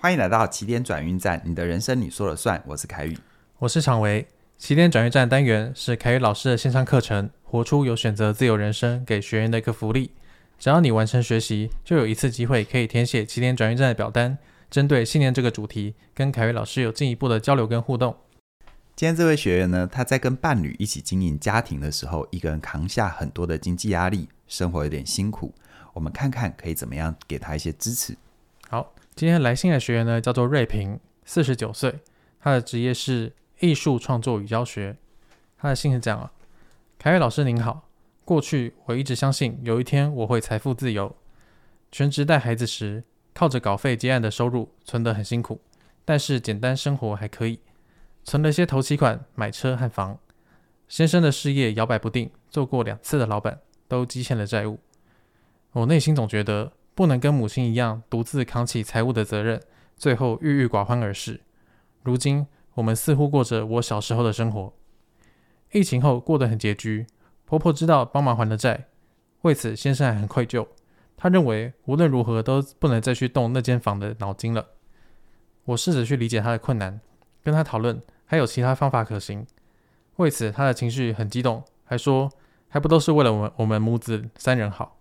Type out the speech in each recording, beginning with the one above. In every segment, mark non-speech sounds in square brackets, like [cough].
欢迎来到起点转运站，你的人生你说了算。我是凯宇，我是常维。起点转运站单元是凯宇老师的线上课程，活出有选择自由人生给学员的一个福利。只要你完成学习，就有一次机会可以填写起点转运站的表单，针对信念这个主题，跟凯宇老师有进一步的交流跟互动。今天这位学员呢，他在跟伴侣一起经营家庭的时候，一个人扛下很多的经济压力，生活有点辛苦。我们看看可以怎么样给他一些支持。好。今天来信的学员呢，叫做瑞平，四十九岁，他的职业是艺术创作与教学。他的信是这样啊：凯宇老师您好，过去我一直相信有一天我会财富自由。全职带孩子时，靠着稿费接案的收入，存得很辛苦，但是简单生活还可以，存了些头期款买车和房。先生的事业摇摆不定，做过两次的老板，都积欠了债务。我内心总觉得。不能跟母亲一样独自扛起财务的责任，最后郁郁寡欢而逝。如今我们似乎过着我小时候的生活。疫情后过得很拮据，婆婆知道帮忙还了债，为此先生还很愧疚。他认为无论如何都不能再去动那间房的脑筋了。我试着去理解他的困难，跟他讨论还有其他方法可行。为此他的情绪很激动，还说还不都是为了我们我们母子三人好。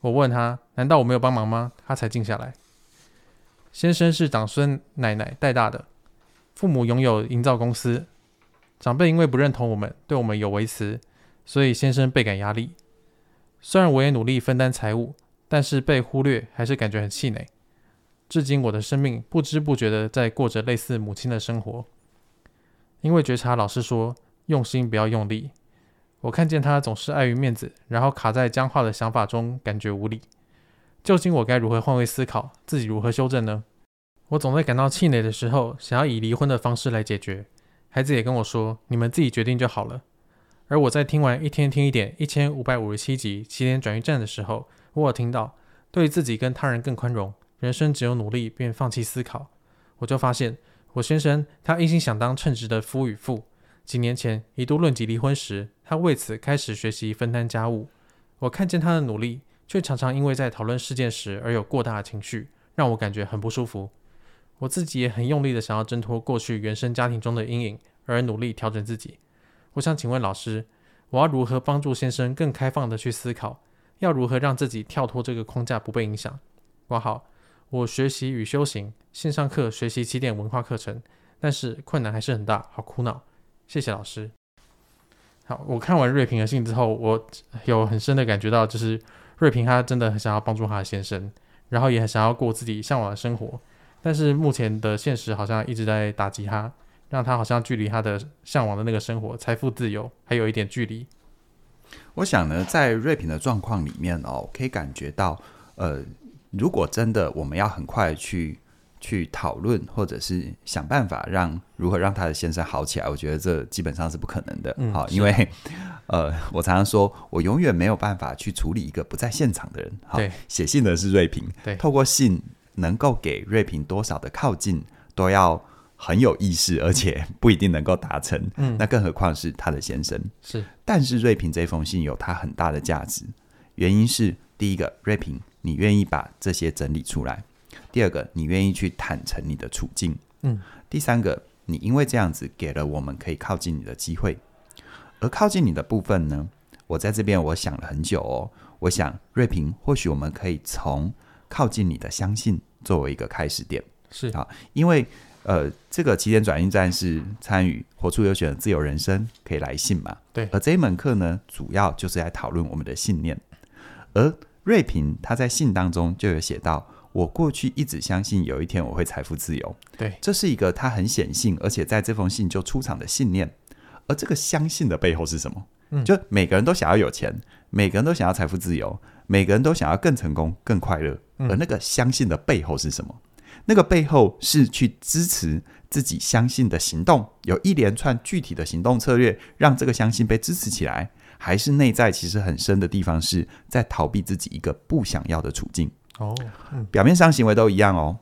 我问他：“难道我没有帮忙吗？”他才静下来。先生是长孙奶奶带大的，父母拥有营造公司，长辈因为不认同我们，对我们有微词，所以先生倍感压力。虽然我也努力分担财务，但是被忽略还是感觉很气馁。至今我的生命不知不觉的在过着类似母亲的生活。因为觉察老师说：“用心不要用力。”我看见他总是碍于面子，然后卡在僵化的想法中，感觉无力。究竟我该如何换位思考，自己如何修正呢？我总在感到气馁的时候，想要以离婚的方式来解决。孩子也跟我说：“你们自己决定就好了。”而我在听完一天听一点一千五百五十七集起点转运站的时候，我有听到对自己跟他人更宽容，人生只有努力，便放弃思考。我就发现我先生他一心想当称职的夫与父。几年前一度论及离婚时，他为此开始学习分担家务。我看见他的努力，却常常因为在讨论事件时而有过大的情绪，让我感觉很不舒服。我自己也很用力的想要挣脱过去原生家庭中的阴影，而努力调整自己。我想请问老师，我要如何帮助先生更开放的去思考？要如何让自己跳脱这个框架不被影响？括号，我学习与修行线上课学习起点文化课程，但是困难还是很大，好苦恼。谢谢老师。好，我看完瑞平的信之后，我有很深的感觉到，就是瑞平他真的很想要帮助他的先生，然后也很想要过自己向往的生活，但是目前的现实好像一直在打击他，让他好像距离他的向往的那个生活、财富自由还有一点距离。我想呢，在瑞平的状况里面哦，可以感觉到，呃，如果真的我们要很快去。去讨论，或者是想办法让如何让他的先生好起来，我觉得这基本上是不可能的。好、嗯，因为呃，我常常说，我永远没有办法去处理一个不在现场的人。好，写信的是瑞平，对，透过信能够给瑞平多少的靠近，都要很有意识，而且不一定能够达成。嗯，那更何况是他的先生。是，但是瑞平这封信有他很大的价值，原因是第一个，瑞平，你愿意把这些整理出来。第二个，你愿意去坦诚你的处境，嗯。第三个，你因为这样子给了我们可以靠近你的机会，而靠近你的部分呢，我在这边我想了很久哦。我想瑞平，或许我们可以从靠近你的相信作为一个开始点，是啊，因为呃，这个起点转运站是参与活出有选的自由人生，可以来信嘛？对。而这一门课呢，主要就是在讨论我们的信念，而瑞平他在信当中就有写到。我过去一直相信有一天我会财富自由，对，这是一个他很显性，而且在这封信就出场的信念。而这个相信的背后是什么？嗯，就每个人都想要有钱，每个人都想要财富自由，每个人都想要更成功、更快乐。而那个相信的背后是什么？那个背后是去支持自己相信的行动，有一连串具体的行动策略，让这个相信被支持起来，还是内在其实很深的地方是在逃避自己一个不想要的处境？哦、嗯，表面上行为都一样哦。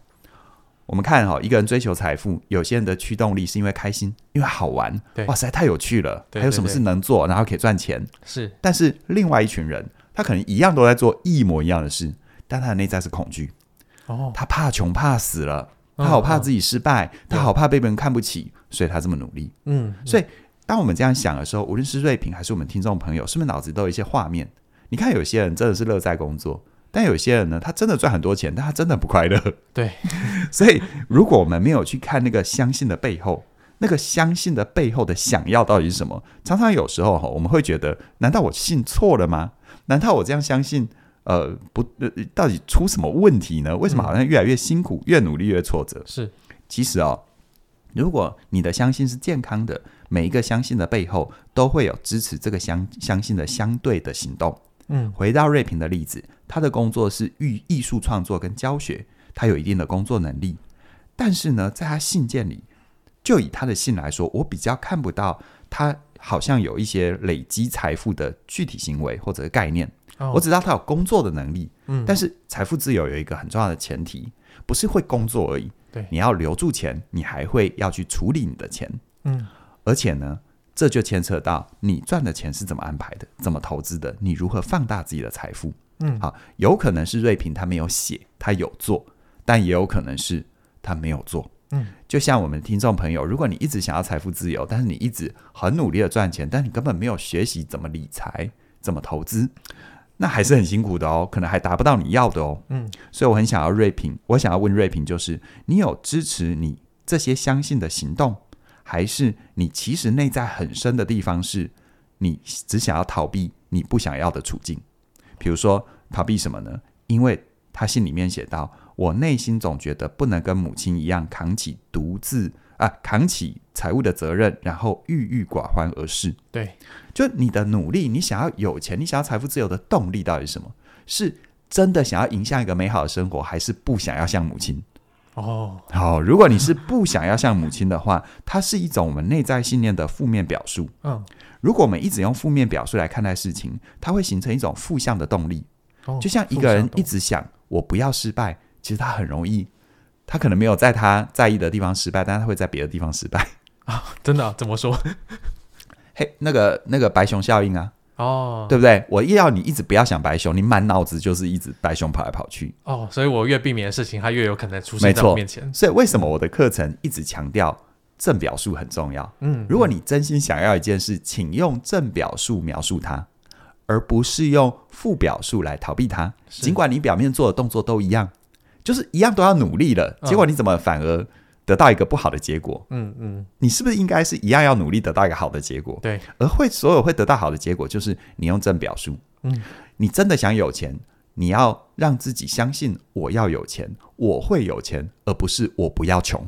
我们看哈、哦，一个人追求财富，有些人的驱动力是因为开心，因为好玩，对，哇塞，太有趣了。对对对，还有什么事能做，然后可以赚钱？是。但是另外一群人，他可能一样都在做一模一样的事，但他的内在是恐惧。哦，他怕穷，怕死了，他好怕自己失败，他好怕被别人看不起，所以他这么努力。嗯，所以当我们这样想的时候，无论是瑞平还是我们听众朋友，是不是脑子都有一些画面？你看，有些人真的是乐在工作，但有些人呢，他真的赚很多钱，但他真的不快乐。对，[laughs] 所以如果我们没有去看那个相信的背后，那个相信的背后的想要到底是什么？常常有时候哈，我们会觉得，难道我信错了吗？难道我这样相信，呃，不，呃，到底出什么问题呢？为什么好像越来越辛苦，越努力越挫折？是，其实哦，如果你的相信是健康的，每一个相信的背后都会有支持这个相相信的相对的行动。嗯，回到瑞平的例子，他的工作是艺艺术创作跟教学，他有一定的工作能力，但是呢，在他信件里，就以他的信来说，我比较看不到他好像有一些累积财富的具体行为或者概念。哦、我只知道他有工作的能力，嗯，但是财富自由有一个很重要的前提，不是会工作而已。对，你要留住钱，你还会要去处理你的钱，嗯，而且呢，这就牵扯到你赚的钱是怎么安排的，怎么投资的，你如何放大自己的财富。嗯，好，有可能是瑞平他没有写，他有做，但也有可能是他没有做。嗯，就像我们听众朋友，如果你一直想要财富自由，但是你一直很努力的赚钱，但你根本没有学习怎么理财、怎么投资。那还是很辛苦的哦，可能还达不到你要的哦。嗯，所以我很想要瑞平，我想要问瑞平，就是你有支持你这些相信的行动，还是你其实内在很深的地方是，你只想要逃避你不想要的处境？比如说逃避什么呢？因为他信里面写到，我内心总觉得不能跟母亲一样扛起独自啊扛起财务的责任，然后郁郁寡欢而逝。对。就你的努力，你想要有钱，你想要财富自由的动力到底是什么？是真的想要迎向一个美好的生活，还是不想要像母亲？哦，好，如果你是不想要像母亲的话，它是一种我们内在信念的负面表述。嗯，如果我们一直用负面表述来看待事情，它会形成一种负向的动力。哦，就像一个人一直想我不要失败，其实他很容易，他可能没有在他在意的地方失败，但是他会在别的地方失败啊！真的啊？怎么说？[laughs] 嘿、那个那个白熊效应啊，哦，对不对？我一要你一直不要想白熊，你满脑子就是一直白熊跑来跑去。哦，所以我越避免的事情，它越有可能出现在我面前。所以为什么我的课程一直强调正表述很重要？嗯，如果你真心想要一件事，请用正表述描述它，而不是用负表述来逃避它。尽管你表面做的动作都一样，就是一样都要努力了，结果你怎么反而？得到一个不好的结果，嗯嗯，你是不是应该是一样要努力得到一个好的结果？对，而会所有会得到好的结果，就是你用正表述，嗯，你真的想有钱，你要让自己相信我要有钱，我会有钱，而不是我不要穷。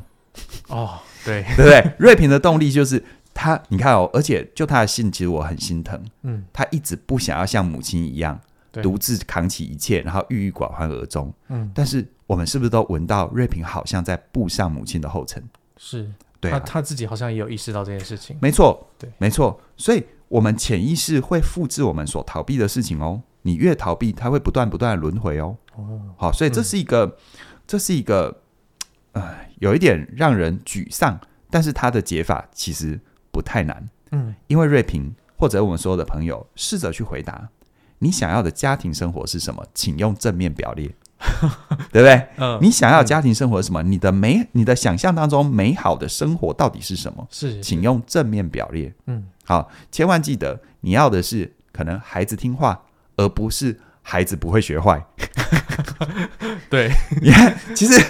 哦，对，[laughs] 对不对？瑞平的动力就是他，你看哦，而且就他的信，其实我很心疼，嗯，他一直不想要像母亲一样独自扛起一切，然后郁郁寡欢而终，嗯，但是。我们是不是都闻到瑞平好像在步上母亲的后尘？是，对、啊，他他自己好像也有意识到这件事情。没错，对，没错。所以，我们潜意识会复制我们所逃避的事情哦。你越逃避，它会不断不断的轮回哦。哦，好，所以这是一个，嗯、这是一个，呃，有一点让人沮丧，但是它的解法其实不太难。嗯，因为瑞平或者我们所有的朋友试着去回答：你想要的家庭生活是什么？请用正面表列。[laughs] 对不对？嗯，你想要家庭生活是什么？嗯、你的美，你的想象当中美好的生活到底是什么？是，是，请用正面表列。嗯，好，千万记得，你要的是可能孩子听话，而不是孩子不会学坏。[laughs] 对，[laughs] 你看，其实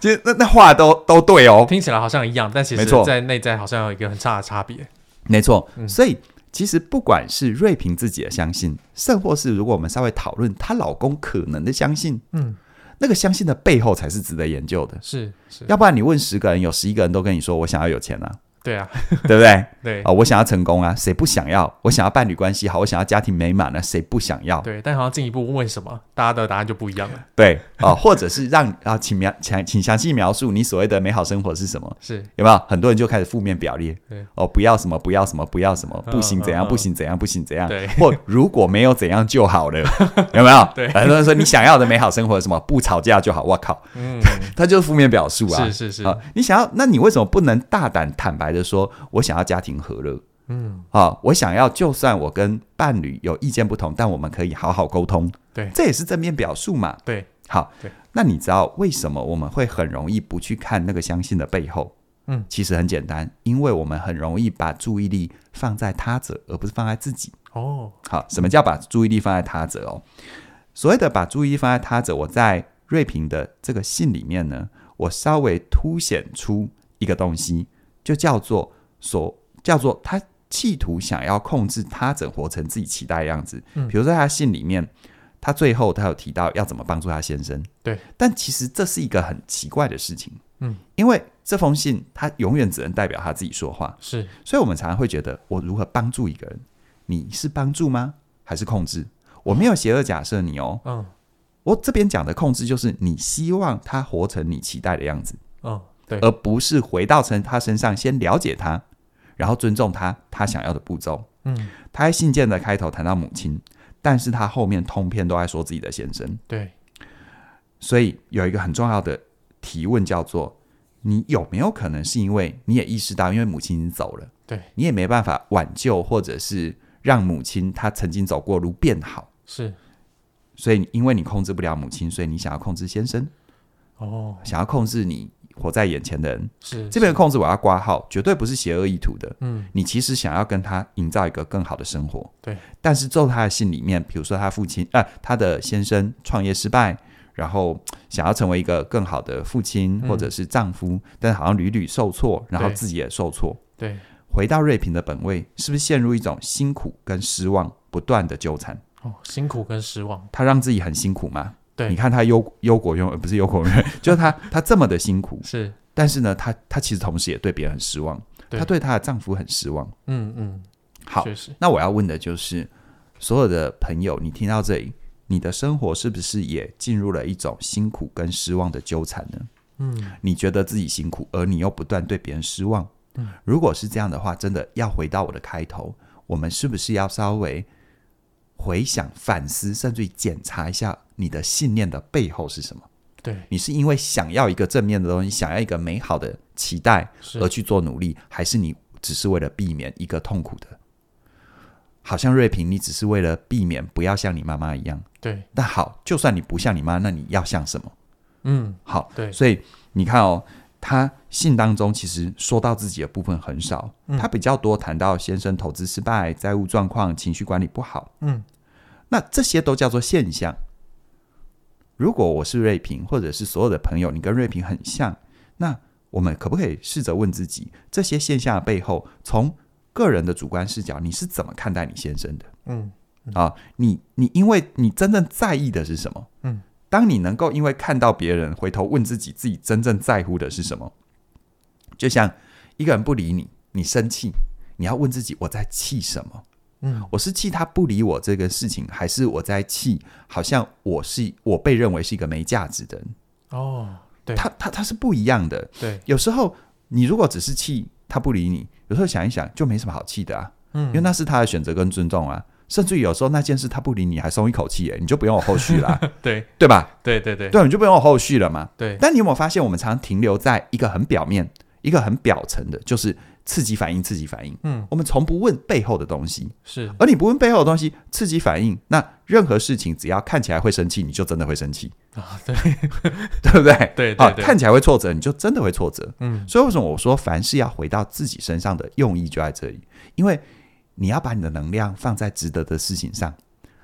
其实那那话都都对哦，听起来好像一样，但其实在内在好像有一个很差的差别。没错，嗯、所以。其实不管是瑞平自己的相信，甚或是如果我们稍微讨论她老公可能的相信，嗯，那个相信的背后才是值得研究的。是是，要不然你问十个人，有十一个人都跟你说我想要有钱啊。对啊，对不对？对啊、哦，我想要成功啊，谁不想要？我想要伴侣关系好，我想要家庭美满呢、啊，谁不想要？对，但好像进一步问什么，大家的答案就不一样了。对啊、哦，[laughs] 或者是让啊，请描，请请详细描述你所谓的美好生活是什么？[laughs] 是有没有很多人就开始负面表列？对哦，不要什么，不要什么，不要什么，不行怎样，嗯、不行怎样，不行怎样？对，或如果没有怎样就好了，[laughs] 有没有？对，很多人说你想要的美好生活是什么？不吵架就好。我靠，嗯，他就是负面表述啊。是是是啊，你想要，那你为什么不能大胆坦白的说，我想？想要家庭和乐，嗯，啊，我想要，就算我跟伴侣有意见不同，但我们可以好好沟通，对，这也是正面表述嘛，对，好，对，那你知道为什么我们会很容易不去看那个相信的背后？嗯，其实很简单，因为我们很容易把注意力放在他者，而不是放在自己。哦，好，什么叫把注意力放在他者？哦，所谓的把注意力放在他者，我在瑞平的这个信里面呢，我稍微凸显出一个东西，就叫做所叫做他企图想要控制他者活成自己期待的样子。嗯，比如说在他信里面，他最后他有提到要怎么帮助他先生。对，但其实这是一个很奇怪的事情。嗯，因为这封信他永远只能代表他自己说话，是，所以我们常常会觉得，我如何帮助一个人？你是帮助吗？还是控制？我没有邪恶假设你哦。嗯，我这边讲的控制，就是你希望他活成你期待的样子，嗯，对，而不是回到成他身上，先了解他，然后尊重他他想要的步骤。嗯，他在信件的开头谈到母亲，但是他后面通篇都在说自己的先生。对，所以有一个很重要的提问叫做：你有没有可能是因为你也意识到，因为母亲已经走了，对，你也没办法挽救，或者是让母亲她曾经走过路变好，是，所以因为你控制不了母亲，所以你想要控制先生，哦，想要控制你活在眼前的人。是这边的控制我要挂号，绝对不是邪恶意图的。嗯，你其实想要跟他营造一个更好的生活，对。但是在他的信里面，比如说他父亲，呃，他的先生创业失败，然后想要成为一个更好的父亲或者是丈夫，嗯、但好像屡屡受挫，然后自己也受挫。对。回到瑞平的本位，是不是陷入一种辛苦跟失望不断的纠缠？哦，辛苦跟失望，他让自己很辛苦吗？对，你看他忧忧国忧，不是忧国忧，[laughs] 就是他他这么的辛苦，是。但是呢，他他其实同时也对别人很失望，对他对他的丈夫很失望。嗯嗯，好，那我要问的就是，所有的朋友，你听到这里，你的生活是不是也进入了一种辛苦跟失望的纠缠呢？嗯，你觉得自己辛苦，而你又不断对别人失望。嗯，如果是这样的话，真的要回到我的开头，我们是不是要稍微回想、反思，甚至于检查一下你的信念的背后是什么？对，你是因为想要一个正面的东西，想要一个美好的期待而去做努力，还是你只是为了避免一个痛苦的？好像瑞平，你只是为了避免不要像你妈妈一样。对，但好，就算你不像你妈，那你要像什么？嗯，好，对，所以你看哦，他信当中其实说到自己的部分很少，嗯、他比较多谈到先生投资失败、债务状况、情绪管理不好。嗯，那这些都叫做现象。如果我是瑞平，或者是所有的朋友，你跟瑞平很像，那我们可不可以试着问自己，这些现象的背后，从个人的主观视角，你是怎么看待你先生的？嗯，嗯啊，你你因为你真正在意的是什么？嗯，当你能够因为看到别人，回头问自己，自己真正在乎的是什么？就像一个人不理你，你生气，你要问自己，我在气什么？嗯，我是气他不理我这个事情，还是我在气？好像我是我被认为是一个没价值的人。哦，对，他他他是不一样的。对，有时候你如果只是气他不理你，有时候想一想就没什么好气的啊。嗯，因为那是他的选择跟尊重啊。甚至于有时候那件事他不理你，还松一口气，哎，你就不用有后续啦。[laughs] 对，对吧？对对对，对，你就不用有后续了嘛。对。但你有没有发现，我们常常停留在一个很表面、一个很表层的，就是。刺激反应，刺激反应。嗯，我们从不问背后的东西。是，而你不问背后的东西，刺激反应，那任何事情只要看起来会生气，你就真的会生气啊？对，[laughs] 对不对？对对，对，看起来会挫折，你就真的会挫折。嗯，所以为什么我说凡事要回到自己身上的用意就在这里？因为你要把你的能量放在值得的事情上。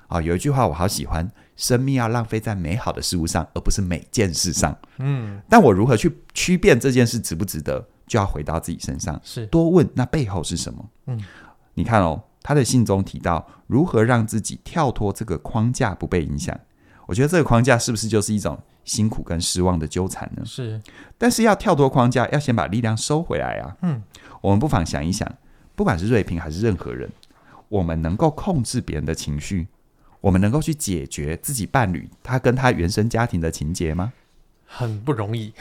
啊，有一句话我好喜欢：生命要浪费在美好的事物上，而不是每件事上。嗯，但我如何去区辨这件事值不值得？就要回到自己身上，是多问那背后是什么？嗯，你看哦，他的信中提到如何让自己跳脱这个框架不被影响。我觉得这个框架是不是就是一种辛苦跟失望的纠缠呢？是，但是要跳脱框架，要先把力量收回来啊。嗯，我们不妨想一想，不管是瑞平还是任何人，我们能够控制别人的情绪，我们能够去解决自己伴侣他跟他原生家庭的情节吗？很不容易。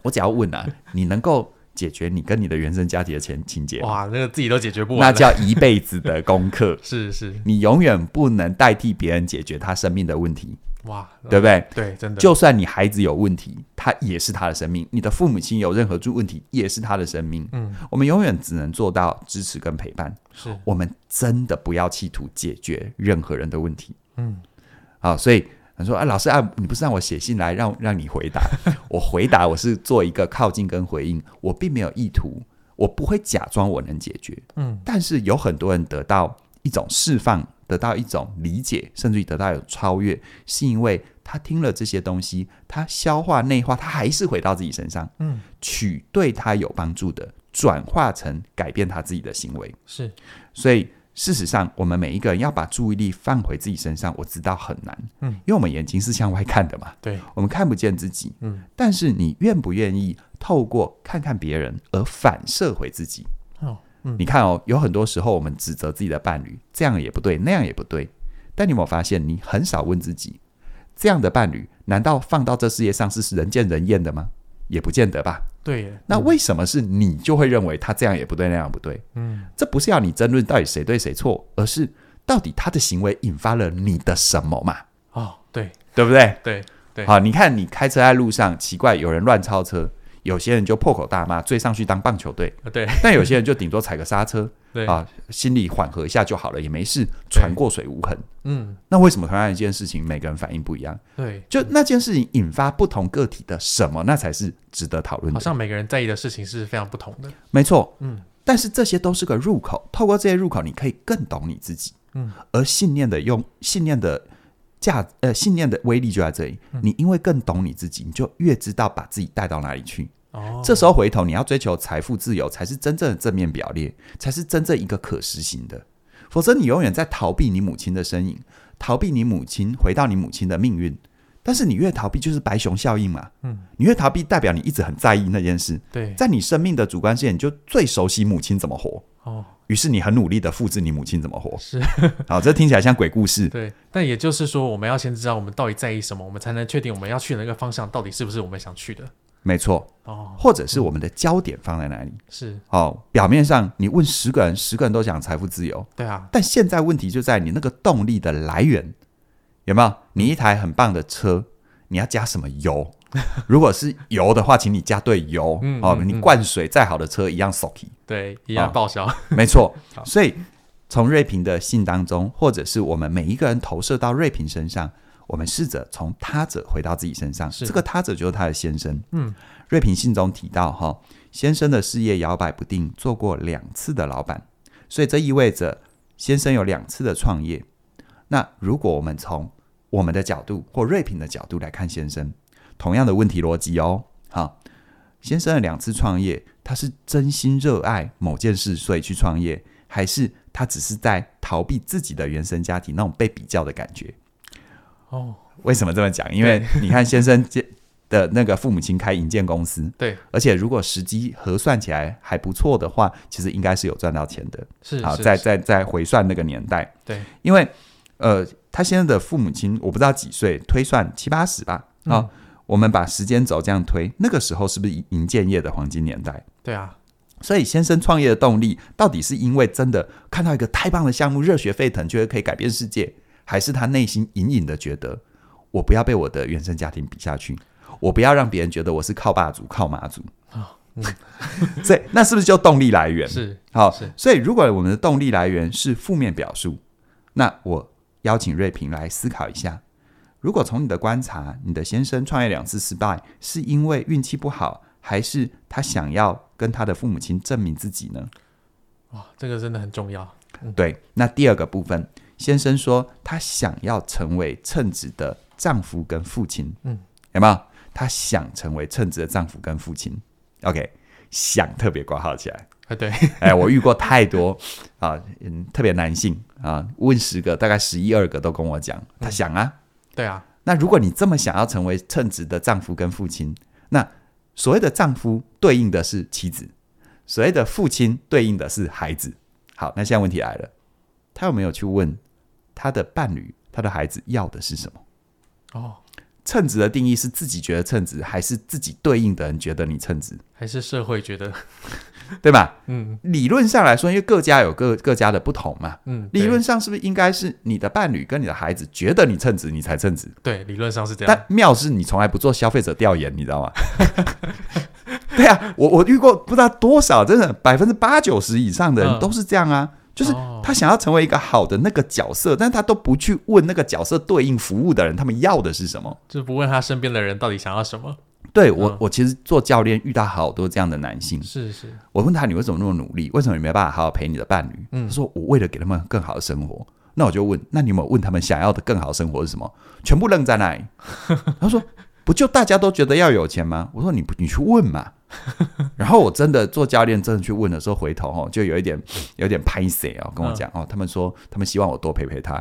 我只要问啊，你能够？解决你跟你的原生家庭的前情节，哇，那个自己都解决不完，那叫一辈子的功课。[laughs] 是是，你永远不能代替别人解决他生命的问题。哇，对不对？对，真的。就算你孩子有问题，他也是他的生命；你的父母亲有任何诸问题，也是他的生命。嗯，我们永远只能做到支持跟陪伴。是，我们真的不要企图解决任何人的问题。嗯，好，所以他说：“啊，老师啊，你不是让我写信来让让你回答？我回答我是做一个靠近跟回应，我并没有意图，我不会假装我能解决。嗯，但是有很多人得到一种释放，得到一种理解，甚至于得到一种超越，是因为他听了这些东西，他消化内化，他还是回到自己身上，嗯，取对他有帮助的，转化成改变他自己的行为。是，所以。”事实上，我们每一个人要把注意力放回自己身上，我知道很难，嗯，因为我们眼睛是向外看的嘛，对，我们看不见自己，嗯，但是你愿不愿意透过看看别人而反射回自己？哦，嗯，你看哦，有很多时候我们指责自己的伴侣，这样也不对，那样也不对，但你有没有发现，你很少问自己，这样的伴侣难道放到这世界上是人见人厌的吗？也不见得吧。对耶，那为什么是你就会认为他这样也不对，那样不对？嗯，这不是要你争论到底谁对谁错，而是到底他的行为引发了你的什么嘛？哦，对，对不对？对对。好，你看你开车在路上，奇怪，有人乱超车。有些人就破口大骂，追上去当棒球队。对，但有些人就顶多踩个刹车，[laughs] 对啊，心里缓和一下就好了，也没事，船过水无痕。嗯，那为什么同样一件事情，每个人反应不一样？对，就那件事情引发不同个体的什么，那才是值得讨论的。好像每个人在意的事情是非常不同的。没错，嗯，但是这些都是个入口，透过这些入口，你可以更懂你自己。嗯，而信念的用信念的。价呃，信念的威力就在这里。你因为更懂你自己，你就越知道把自己带到哪里去。哦，这时候回头你要追求财富自由，才是真正的正面表列，才是真正一个可实行的。否则你永远在逃避你母亲的身影，逃避你母亲，回到你母亲的命运。但是你越逃避，就是白熊效应嘛。嗯，你越逃避，代表你一直很在意那件事。对，在你生命的主观线，你就最熟悉母亲怎么活。哦。于是你很努力的复制你母亲怎么活，是好，这听起来像鬼故事。对，但也就是说，我们要先知道我们到底在意什么，我们才能确定我们要去的那个方向到底是不是我们想去的。没错，哦，或者是我们的焦点放在哪里？是哦，表面上你问十个人，十个人都讲财富自由，对啊，但现在问题就在你那个动力的来源有没有？你一台很棒的车，你要加什么油？[laughs] 如果是油的话，请你加对油、嗯、哦。你灌水再好的车一样 soaky，对，一样报销。[laughs] 哦、没错，所以从瑞平的信当中，或者是我们每一个人投射到瑞平身上，我们试着从他者回到自己身上。这个他者就是他的先生。嗯，瑞平信中提到哈、哦，先生的事业摇摆不定，做过两次的老板，所以这意味着先生有两次的创业。那如果我们从我们的角度或瑞平的角度来看先生。同样的问题逻辑哦，好，先生的两次创业，他是真心热爱某件事，所以去创业，还是他只是在逃避自己的原生家庭那种被比较的感觉？哦，为什么这么讲？因为你看先生的那个父母亲开银建公司，对，而且如果时机核算起来还不错的话，其实应该是有赚到钱的。是，好，在在在回算那个年代，对，因为呃，他现在的父母亲我不知道几岁，推算七八十吧，啊、嗯。我们把时间轴这样推，那个时候是不是银建业的黄金年代？对啊，所以先生创业的动力到底是因为真的看到一个太棒的项目，热血沸腾，觉得可以改变世界，还是他内心隐隐的觉得我不要被我的原生家庭比下去，我不要让别人觉得我是靠霸主、靠妈祖啊？嗯，[laughs] 所以那是不是就动力来源？是好，是。所以如果我们的动力来源是负面表述，那我邀请瑞平来思考一下。如果从你的观察，你的先生创业两次失败，是因为运气不好，还是他想要跟他的父母亲证明自己呢？哇，这个真的很重要。嗯、对，那第二个部分，先生说他想要成为称职的丈夫跟父亲，嗯，有没有？他想成为称职的丈夫跟父亲。OK，想特别挂号起来啊？对，[laughs] 哎，我遇过太多啊，嗯，特别男性啊，问十个，大概十一二个都跟我讲，他想啊。对啊，那如果你这么想要成为称职的丈夫跟父亲，那所谓的丈夫对应的是妻子，所谓的父亲对应的是孩子。好，那现在问题来了，他有没有去问他的伴侣、他的孩子要的是什么？哦。称职的定义是自己觉得称职，还是自己对应的人觉得你称职，还是社会觉得，[laughs] 对吧？嗯，理论上来说，因为各家有各各家的不同嘛。嗯，理论上是不是应该是你的伴侣跟你的孩子觉得你称职，你才称职？对，理论上是这样。但妙是你从来不做消费者调研，你知道吗？[laughs] 对啊，我我遇过不知道多少，真的百分之八九十以上的人都是这样啊。嗯就是他想要成为一个好的那个角色，但他都不去问那个角色对应服务的人，他们要的是什么，就是不问他身边的人到底想要什么。对我，我其实做教练遇到好多这样的男性，是是，我问他，你为什么那么努力？为什么你没办法好好陪你的伴侣？嗯，他说我为了给他们更好的生活。那我就问，那你有没有问他们想要的更好的生活是什么？全部愣在那里。[laughs] 他说不就大家都觉得要有钱吗？我说你不你去问嘛。[laughs] 然后我真的做教练，真的去问的时候，回头哦，就有一点有点拍死哦，跟我讲哦，他们说他们希望我多陪陪他。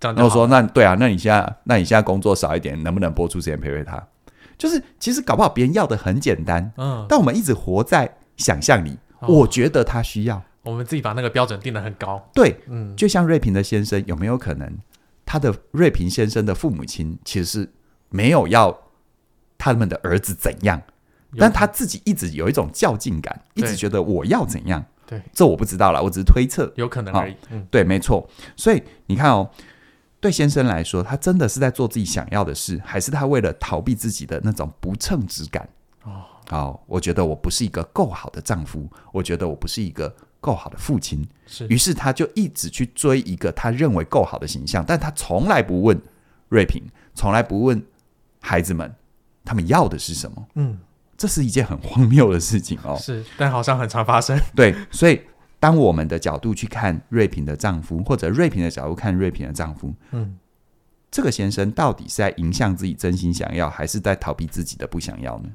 然后我说那对啊，那你现在那你现在工作少一点，能不能播出时间陪陪他？就是其实搞不好别人要的很简单，嗯，但我们一直活在想象里。我觉得他需要，我们自己把那个标准定得很高。对，嗯，就像瑞平的先生，有没有可能他的瑞平先生的父母亲其实是没有要他们的儿子怎样？但他自己一直有一种较劲感，一直觉得我要怎样？对，这我不知道了，我只是推测，有可能而已。嗯，对，没错。所以你看哦，对先生来说，他真的是在做自己想要的事，还是他为了逃避自己的那种不称职感？哦，好，我觉得我不是一个够好的丈夫，我觉得我不是一个够好的父亲。是，于是他就一直去追一个他认为够好的形象，但他从来不问瑞平，从来不问孩子们，他们要的是什么？嗯。这是一件很荒谬的事情哦，是，但好像很常发生。[laughs] 对，所以当我们的角度去看瑞平的丈夫，或者瑞平的角度看瑞平的丈夫，嗯，这个先生到底是在迎向自己真心想要，还是在逃避自己的不想要呢？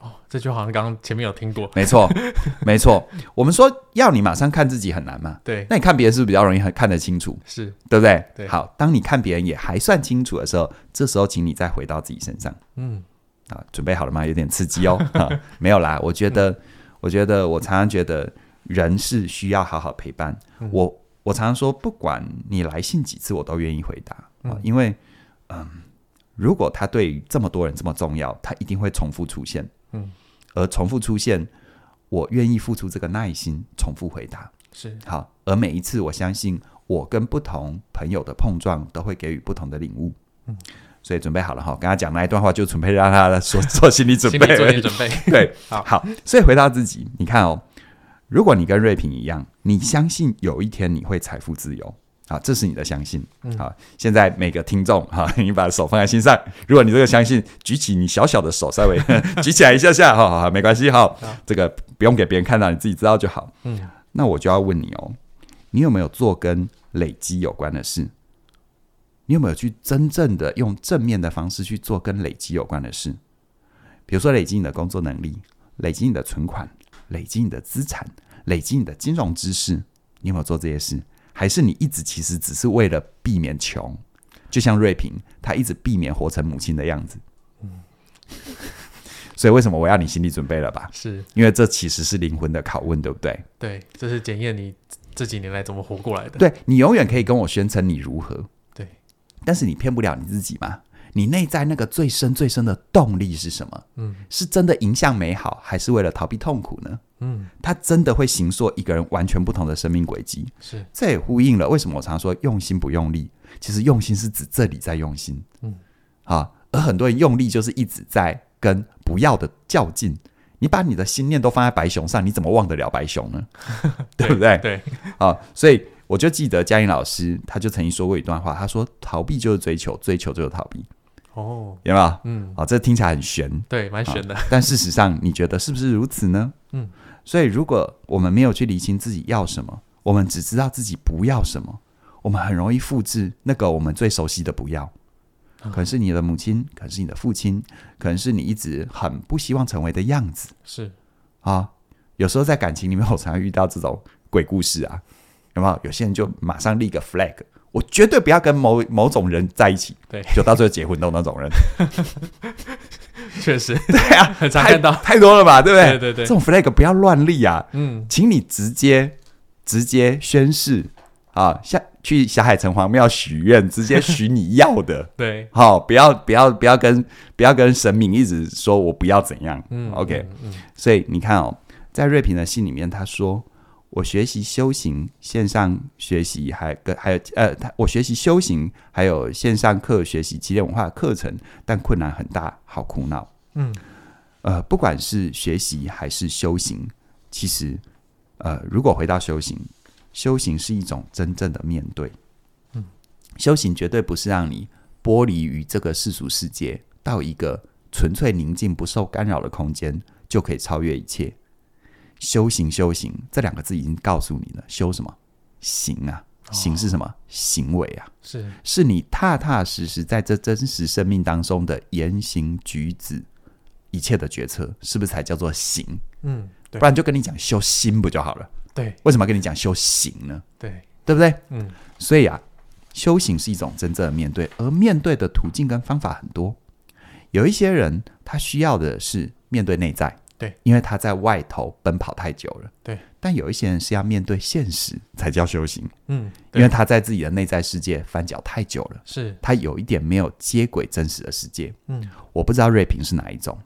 哦，这就好像刚刚前面有听过，没错，[laughs] 没错。我们说要你马上看自己很难嘛，对。那你看别人是不是比较容易看得清楚？是对不对？对。好，当你看别人也还算清楚的时候，这时候请你再回到自己身上，嗯。啊，准备好了吗？有点刺激哦。[laughs] 啊，没有啦，我觉得，我觉得，我常常觉得人是需要好好陪伴。我我常常说，不管你来信几次，我都愿意回答。啊，因为，嗯，如果他对这么多人这么重要，他一定会重复出现。嗯，而重复出现，我愿意付出这个耐心，重复回答。是好，而每一次，我相信我跟不同朋友的碰撞，都会给予不同的领悟。嗯。所以准备好了哈，跟他讲那一段话，就准备让他做 [laughs] 做心理准备。心理做点准备。[laughs] 对，好，好。所以回到自己，你看哦，如果你跟瑞平一样，你相信有一天你会财富自由啊，这是你的相信。好，现在每个听众哈，[laughs] 你把手放在心上。如果你这个相信，举起你小小的手，稍微举起来一下下，好好好，没关系哈。这个不用给别人看到，你自己知道就好。嗯，那我就要问你哦，你有没有做跟累积有关的事？你有没有去真正的用正面的方式去做跟累积有关的事？比如说累积你的工作能力，累积你的存款，累积你的资产，累积你的金融知识。你有没有做这些事？还是你一直其实只是为了避免穷？就像瑞平，他一直避免活成母亲的样子。嗯，[laughs] 所以为什么我要你心理准备了吧？是因为这其实是灵魂的拷问，对不对？对，这是检验你这几年来怎么活过来的。对，你永远可以跟我宣称你如何。但是你骗不了你自己吗？你内在那个最深最深的动力是什么？嗯，是真的迎向美好，还是为了逃避痛苦呢？嗯，它真的会形塑一个人完全不同的生命轨迹。是，这也呼应了为什么我常说用心不用力。其实用心是指这里在用心。嗯，啊，而很多人用力就是一直在跟不要的较劲。你把你的心念都放在白熊上，你怎么忘得了白熊呢？[laughs] 对，对不对？对，啊，所以。我就记得嘉颖老师，他就曾经说过一段话，他说：“逃避就是追求，追求就是逃避。”哦，有没有？嗯，好，这听起来很玄，对，蛮玄的。但事实上，你觉得是不是如此呢？嗯，所以如果我们没有去理清自己要什么，我们只知道自己不要什么，我们很容易复制那个我们最熟悉的不要。可能是你的母亲，可能是你的父亲，可能是你一直很不希望成为的样子。是啊，有时候在感情里面，我常常遇到这种鬼故事啊。有没有？有些人就马上立个 flag，我绝对不要跟某某种人在一起。对，就到最后结婚的那种人。[laughs] 确实，[laughs] 对啊，很常看到 [laughs] 太多了吧？对不对？对对对，这种 flag 不要乱立啊。嗯，请你直接直接宣誓啊，下去小海城隍庙许愿，直接许你要的。对，好，不要不要不要跟不要跟神明一直说我不要怎样。嗯，OK。嗯，所以你看哦，在瑞平的信里面，他说。我学习修行，线上学习还跟还有呃，我学习修行，还有线上课学习起点文化的课程，但困难很大，好苦恼。嗯，呃，不管是学习还是修行，其实呃，如果回到修行，修行是一种真正的面对。嗯，修行绝对不是让你剥离于这个世俗世界，到一个纯粹宁静、不受干扰的空间，就可以超越一切。修行，修行这两个字已经告诉你了，修什么？行啊，行是什么？哦、行为啊，是是你踏踏实实在这真实生命当中的言行举止，一切的决策，是不是才叫做行？嗯，对，不然就跟你讲修心不就好了？对，为什么要跟你讲修行呢？对，对不对？嗯，所以啊，修行是一种真正的面对，而面对的途径跟方法很多。有一些人他需要的是面对内在。对，因为他在外头奔跑太久了。对，但有一些人是要面对现实才叫修行。嗯，因为他在自己的内在世界翻搅太久了，是他有一点没有接轨真实的世界。嗯，我不知道瑞平是哪一种，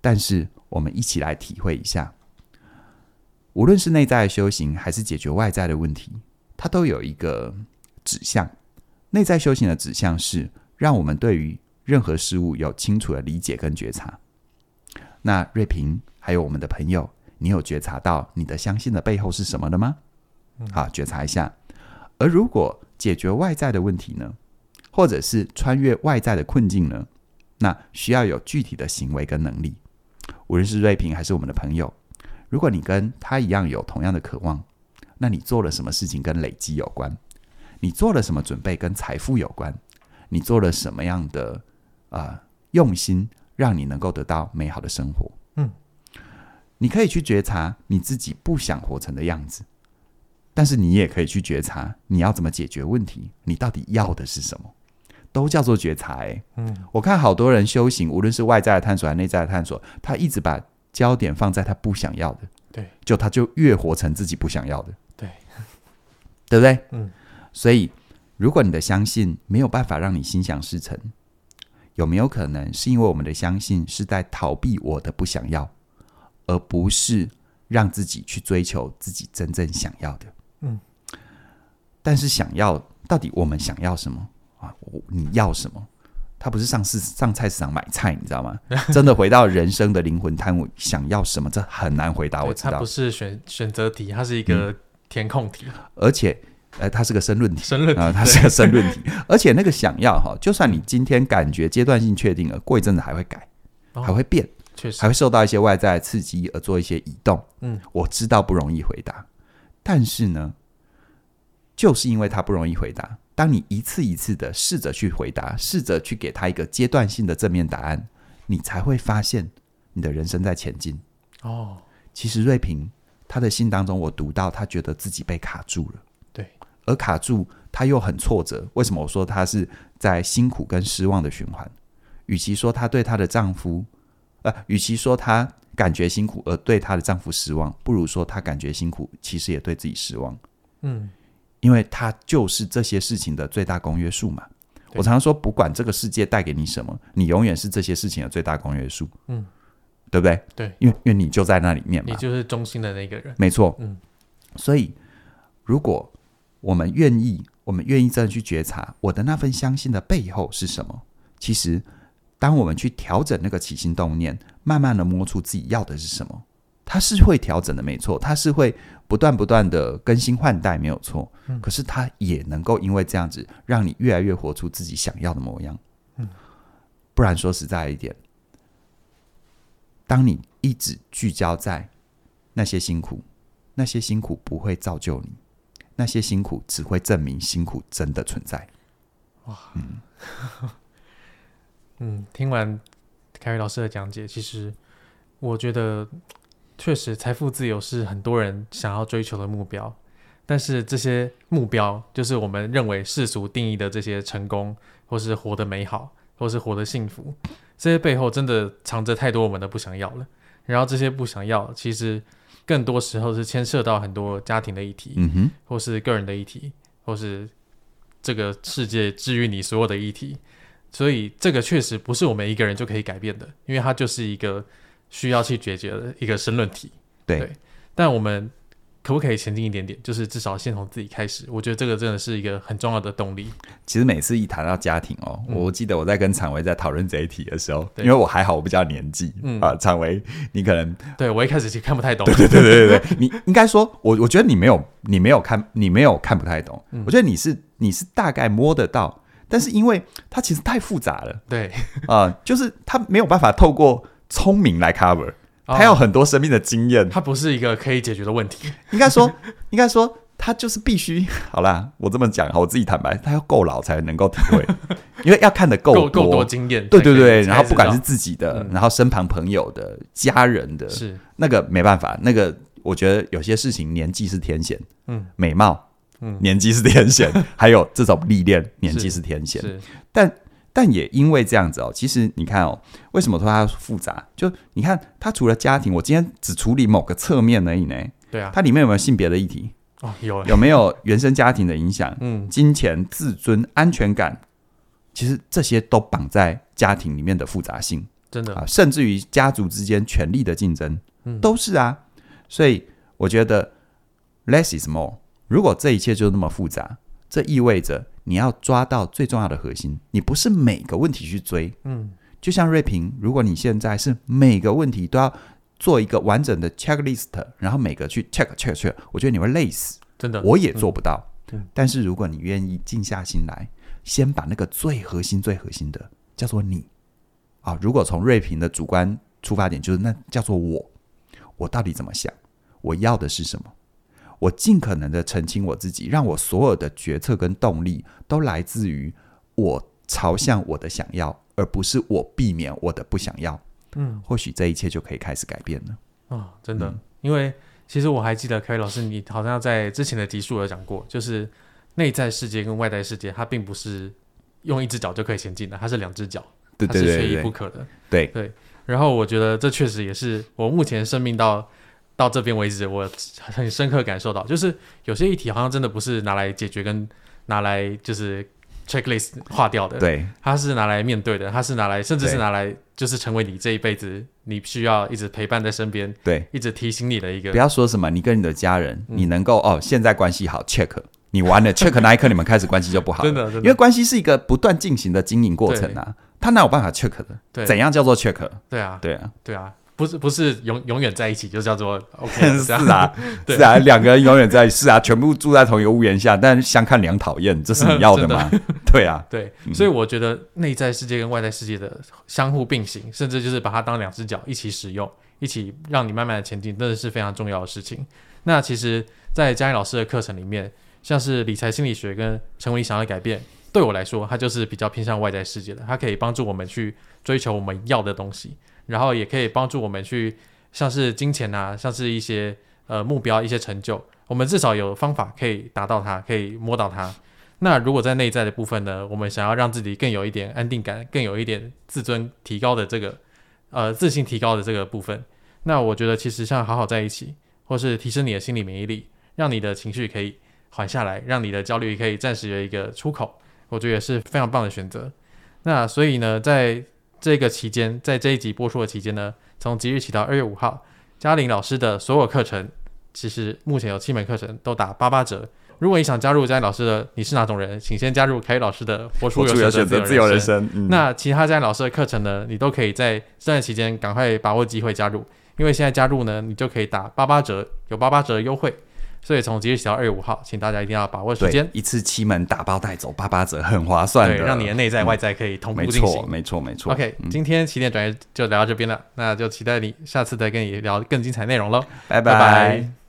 但是我们一起来体会一下。无论是内在的修行，还是解决外在的问题，它都有一个指向。内在修行的指向是让我们对于任何事物有清楚的理解跟觉察。那瑞平还有我们的朋友，你有觉察到你的相信的背后是什么的吗？好，觉察一下。而如果解决外在的问题呢，或者是穿越外在的困境呢，那需要有具体的行为跟能力。无论是瑞平还是我们的朋友，如果你跟他一样有同样的渴望，那你做了什么事情跟累积有关？你做了什么准备跟财富有关？你做了什么样的啊、呃、用心？让你能够得到美好的生活。嗯，你可以去觉察你自己不想活成的样子，但是你也可以去觉察你要怎么解决问题，你到底要的是什么，都叫做觉察。哎，嗯，我看好多人修行，无论是外在的探索还是内在的探索，他一直把焦点放在他不想要的，对，就他就越活成自己不想要的，对，对不对？嗯，所以如果你的相信没有办法让你心想事成。有没有可能是因为我们的相信是在逃避我的不想要，而不是让自己去追求自己真正想要的？嗯，但是想要到底我们想要什么啊？我你要什么？他不是上市上菜市场买菜，你知道吗？[laughs] 真的回到人生的灵魂探问，想要什么？这很难回答。我知道，它不是选选择题，它是一个填空题，嗯、而且。呃，它是个申论题，申论题啊，它是个申论题，[laughs] 而且那个想要哈，就算你今天感觉阶段性确定了，过一阵子还会改，哦、还会变，确实还会受到一些外在的刺激而做一些移动。嗯，我知道不容易回答，但是呢，就是因为它不容易回答，当你一次一次的试着去回答，试着去给他一个阶段性的正面答案，你才会发现你的人生在前进。哦，其实瑞平他的信当中，我读到他觉得自己被卡住了。而卡住，他又很挫折。为什么我说他是在辛苦跟失望的循环？与其说她对她的丈夫，呃，与其说她感觉辛苦而对她的丈夫失望，不如说她感觉辛苦，其实也对自己失望。嗯，因为她就是这些事情的最大公约数嘛。我常常说，不管这个世界带给你什么，你永远是这些事情的最大公约数。嗯，对不对？对，因为因为你就在那里面嘛，你就是中心的那个人。没错。嗯，所以如果我们愿意，我们愿意真的去觉察我的那份相信的背后是什么。其实，当我们去调整那个起心动念，慢慢的摸出自己要的是什么，它是会调整的，没错，它是会不断不断的更新换代，没有错。嗯。可是，它也能够因为这样子，让你越来越活出自己想要的模样。嗯。不然说实在一点，当你一直聚焦在那些辛苦，那些辛苦不会造就你。那些辛苦只会证明辛苦真的存在。哇，嗯，[laughs] 嗯，听完凯瑞老师的讲解，其实我觉得确实财富自由是很多人想要追求的目标。但是这些目标，就是我们认为世俗定义的这些成功，或是活得美好，或是活得幸福，这些背后真的藏着太多我们的不想要了。然后这些不想要，其实。更多时候是牵涉到很多家庭的议题，嗯哼，或是个人的议题，或是这个世界治愈你所有的议题，所以这个确实不是我们一个人就可以改变的，因为它就是一个需要去解决的一个申论题。对，对，但我们可不可以前进一点点？就是至少先从自己开始。我觉得这个真的是一个很重要的动力。其实每次一谈到家庭哦，嗯、我记得我在跟常维在讨论这一题的时候，因为我还好，我比较年纪，嗯啊，常维你可能对我一开始其实看不太懂。对对对对对 [laughs] 对，你应该说，我我觉得你没有你没有看你没有看不太懂。嗯、我觉得你是你是大概摸得到，但是因为它其实太复杂了，对啊、呃，就是它没有办法透过聪明来 cover。他有很多生命的经验，他不是一个可以解决的问题。应该说，应该说，他就是必须好啦。我这么讲，我自己坦白，他要够老才能够体会，[laughs] 因为要看的够多，够多经验。对对对，然后不管是自己的，然后身旁朋友的、家人的，是那个没办法。那个我觉得有些事情年纪是天险，嗯，美貌，嗯，年纪是天险，[laughs] 还有这种历练，年纪是天险，但。但也因为这样子哦，其实你看哦，为什么说它复杂？就你看，它除了家庭，我今天只处理某个侧面而已呢。对啊，它里面有没有性别的议题？哦，有。有没有原生家庭的影响？[laughs] 嗯，金钱、自尊、安全感，其实这些都绑在家庭里面的复杂性，真的啊，甚至于家族之间权力的竞争，嗯，都是啊。所以我觉得 less is more。如果这一切就那么复杂，这意味着。你要抓到最重要的核心，你不是每个问题去追，嗯，就像瑞平，如果你现在是每个问题都要做一个完整的 checklist，然后每个去 check check check，我觉得你会累死，真的，我也做不到。嗯，但是如果你愿意静下心来，先把那个最核心、最核心的叫做你。啊，如果从瑞平的主观出发点，就是那叫做我，我到底怎么想，我要的是什么？我尽可能的澄清我自己，让我所有的决策跟动力都来自于我朝向我的想要，而不是我避免我的不想要。嗯，或许这一切就可以开始改变了。哦，真的，嗯、因为其实我还记得凯宇老师，你好像在之前的集数有讲过，就是内在世界跟外在世界，它并不是用一只脚就可以前进的，它是两只脚，它是缺一不可的。对对。然后我觉得这确实也是我目前生命到。到这边为止，我很深刻感受到，就是有些议题好像真的不是拿来解决跟拿来就是 checklist 划掉的，对，它是拿来面对的，它是拿来甚至是拿来就是成为你这一辈子你需要一直陪伴在身边，对，一直提醒你的一个。不要说什么你跟你的家人，你能够哦现在关系好 check，你完了 [laughs] check 那一刻你们开始关系就不好，真的，因为关系是一个不断进行的经营过程啊，他哪有办法 check 的？对，怎样叫做 check？对啊，对啊，对啊。不是不是永永远在一起就叫做 [laughs] OK 是啊 [laughs] 对是啊两个人永远在一起是啊全部住在同一个屋檐下，但相看两讨厌，这是你要的吗？[laughs] 的对啊，对，所以我觉得内在世界跟外在世界的相互并行，甚至就是把它当两只脚一起使用，一起让你慢慢的前进，真的是非常重要的事情。那其实，在嘉义老师的课程里面，像是理财心理学跟成为你想要改变，对我来说，它就是比较偏向外在世界的，它可以帮助我们去追求我们要的东西。然后也可以帮助我们去，像是金钱啊，像是一些呃目标、一些成就，我们至少有方法可以达到它，可以摸到它。那如果在内在的部分呢，我们想要让自己更有一点安定感，更有一点自尊提高的这个呃自信提高的这个部分，那我觉得其实像好好在一起，或是提升你的心理免疫力，让你的情绪可以缓下来，让你的焦虑可以暂时有一个出口，我觉得也是非常棒的选择。那所以呢，在这个期间，在这一集播出的期间呢，从即日起到二月五号，嘉玲老师的所有课程，其实目前有七门课程都打八八折。如果你想加入嘉玲老师的，你是哪种人？请先加入凯宇老师的活出有选择自由人生。嗯、那其他嘉玲老师的课程呢，你都可以在这段期间赶快把握机会加入，因为现在加入呢，你就可以打八八折，有八八折优惠。所以从即日起到二月五号，请大家一定要把握时间，一次七门打包带走八八折，很划算的，让你的内在外在可以同步进行。没错，没错，没错。OK，、嗯、今天起点转移就聊到这边了，那就期待你下次再跟你聊更精彩内容喽，拜拜。拜拜。